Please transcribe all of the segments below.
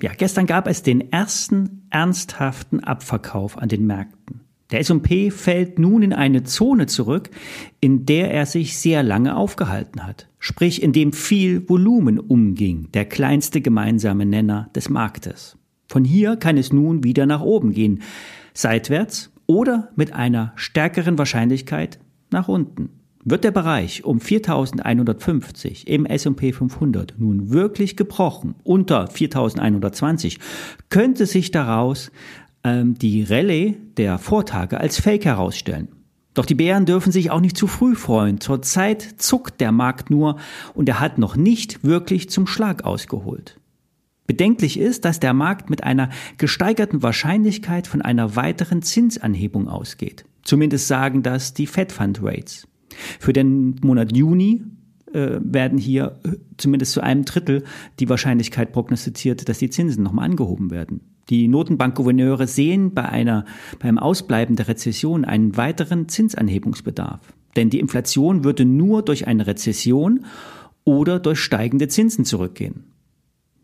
Ja, gestern gab es den ersten ernsthaften Abverkauf an den Märkten. Der S&P fällt nun in eine Zone zurück, in der er sich sehr lange aufgehalten hat, sprich in dem viel Volumen umging, der kleinste gemeinsame Nenner des Marktes. Von hier kann es nun wieder nach oben gehen, seitwärts oder mit einer stärkeren Wahrscheinlichkeit nach unten. Wird der Bereich um 4150 im S&P 500 nun wirklich gebrochen unter 4120, könnte sich daraus ähm, die Rallye der Vortage als Fake herausstellen. Doch die Bären dürfen sich auch nicht zu früh freuen. Zurzeit zuckt der Markt nur und er hat noch nicht wirklich zum Schlag ausgeholt. Bedenklich ist, dass der Markt mit einer gesteigerten Wahrscheinlichkeit von einer weiteren Zinsanhebung ausgeht. Zumindest sagen das die Fed Fund Rates. Für den Monat Juni äh, werden hier äh, zumindest zu einem Drittel die Wahrscheinlichkeit prognostiziert, dass die Zinsen nochmal angehoben werden. Die Notenbankgouverneure sehen bei einer, beim Ausbleiben der Rezession einen weiteren Zinsanhebungsbedarf. Denn die Inflation würde nur durch eine Rezession oder durch steigende Zinsen zurückgehen.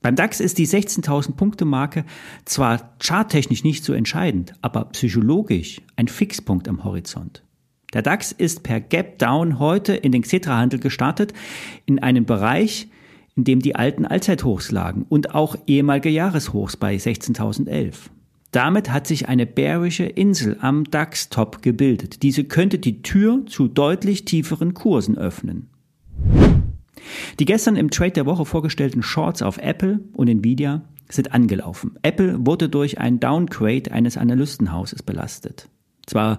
Beim DAX ist die 16.000 Punkte Marke zwar charttechnisch nicht so entscheidend, aber psychologisch ein Fixpunkt am Horizont. Der DAX ist per Gap Down heute in den Xetra-Handel gestartet, in einem Bereich, in dem die alten Allzeithochs lagen und auch ehemalige Jahreshochs bei 16.011. Damit hat sich eine bärische Insel am DAX-Top gebildet. Diese könnte die Tür zu deutlich tieferen Kursen öffnen. Die gestern im Trade der Woche vorgestellten Shorts auf Apple und Nvidia sind angelaufen. Apple wurde durch ein Downgrade eines Analystenhauses belastet. Zwar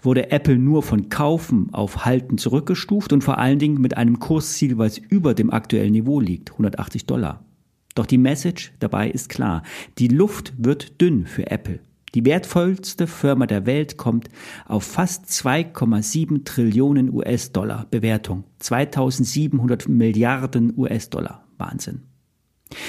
wurde Apple nur von Kaufen auf Halten zurückgestuft und vor allen Dingen mit einem Kursziel, was über dem aktuellen Niveau liegt, 180 Dollar. Doch die Message dabei ist klar. Die Luft wird dünn für Apple. Die wertvollste Firma der Welt kommt auf fast 2,7 Trillionen US-Dollar Bewertung. 2700 Milliarden US-Dollar. Wahnsinn.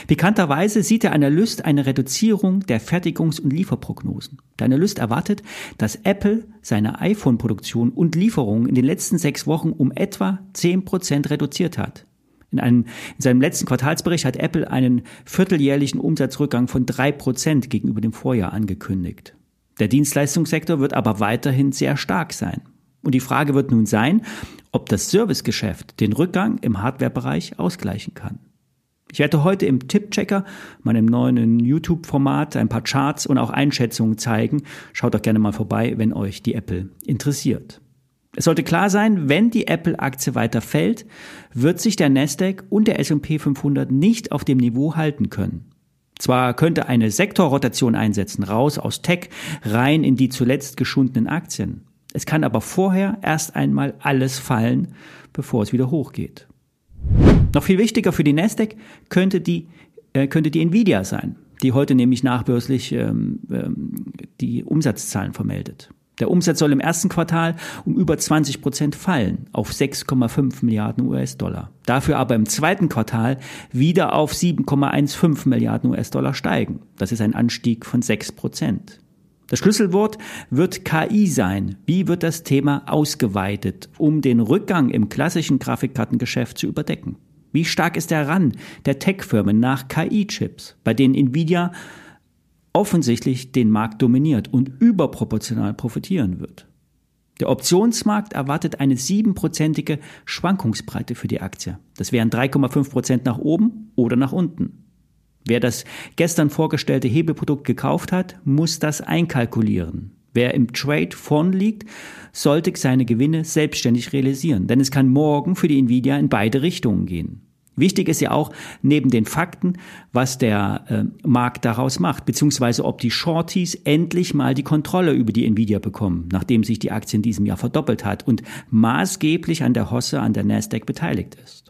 Pikanterweise sieht der Analyst eine Reduzierung der Fertigungs- und Lieferprognosen. Der Analyst erwartet, dass Apple seine iPhone-Produktion und Lieferungen in den letzten sechs Wochen um etwa 10 Prozent reduziert hat. In, einem, in seinem letzten Quartalsbericht hat Apple einen vierteljährlichen Umsatzrückgang von drei Prozent gegenüber dem Vorjahr angekündigt. Der Dienstleistungssektor wird aber weiterhin sehr stark sein. Und die Frage wird nun sein, ob das Servicegeschäft den Rückgang im Hardwarebereich ausgleichen kann. Ich werde heute im Tippchecker, meinem neuen YouTube-Format, ein paar Charts und auch Einschätzungen zeigen. Schaut doch gerne mal vorbei, wenn euch die Apple interessiert. Es sollte klar sein, wenn die Apple-Aktie weiter fällt, wird sich der Nasdaq und der S&P 500 nicht auf dem Niveau halten können. Zwar könnte eine Sektorrotation einsetzen, raus aus Tech, rein in die zuletzt geschundenen Aktien. Es kann aber vorher erst einmal alles fallen, bevor es wieder hochgeht. Noch viel wichtiger für die Nasdaq könnte die, äh, könnte die Nvidia sein, die heute nämlich nachbörslich ähm, ähm, die Umsatzzahlen vermeldet. Der Umsatz soll im ersten Quartal um über 20 Prozent fallen auf 6,5 Milliarden US-Dollar. Dafür aber im zweiten Quartal wieder auf 7,15 Milliarden US-Dollar steigen. Das ist ein Anstieg von 6 Prozent. Das Schlüsselwort wird KI sein. Wie wird das Thema ausgeweitet, um den Rückgang im klassischen Grafikkartengeschäft zu überdecken? Wie stark ist der Run der Tech-Firmen nach KI-Chips, bei denen Nvidia offensichtlich den Markt dominiert und überproportional profitieren wird? Der Optionsmarkt erwartet eine siebenprozentige Schwankungsbreite für die Aktie. Das wären 3,5 Prozent nach oben oder nach unten. Wer das gestern vorgestellte Hebelprodukt gekauft hat, muss das einkalkulieren. Wer im Trade vorn liegt, sollte seine Gewinne selbstständig realisieren, denn es kann morgen für die Nvidia in beide Richtungen gehen. Wichtig ist ja auch neben den Fakten, was der äh, Markt daraus macht, beziehungsweise ob die Shorties endlich mal die Kontrolle über die Nvidia bekommen, nachdem sich die Aktie in diesem Jahr verdoppelt hat und maßgeblich an der Hosse an der Nasdaq beteiligt ist.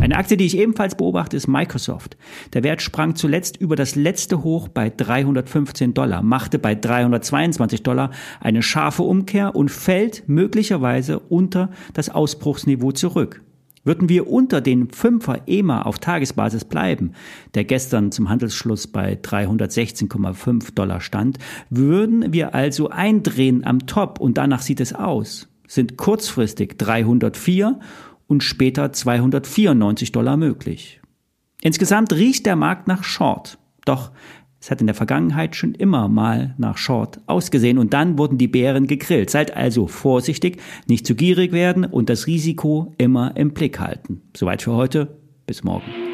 Eine Aktie, die ich ebenfalls beobachte, ist Microsoft. Der Wert sprang zuletzt über das letzte Hoch bei 315 Dollar, machte bei 322 Dollar eine scharfe Umkehr und fällt möglicherweise unter das Ausbruchsniveau zurück. Würden wir unter den 5er EMA auf Tagesbasis bleiben, der gestern zum Handelsschluss bei 316,5 Dollar stand, würden wir also eindrehen am Top und danach sieht es aus. Sind kurzfristig 304 und später 294 Dollar möglich. Insgesamt riecht der Markt nach Short. Doch es hat in der Vergangenheit schon immer mal nach Short ausgesehen und dann wurden die Bären gegrillt. Seid also vorsichtig, nicht zu gierig werden und das Risiko immer im Blick halten. Soweit für heute. Bis morgen.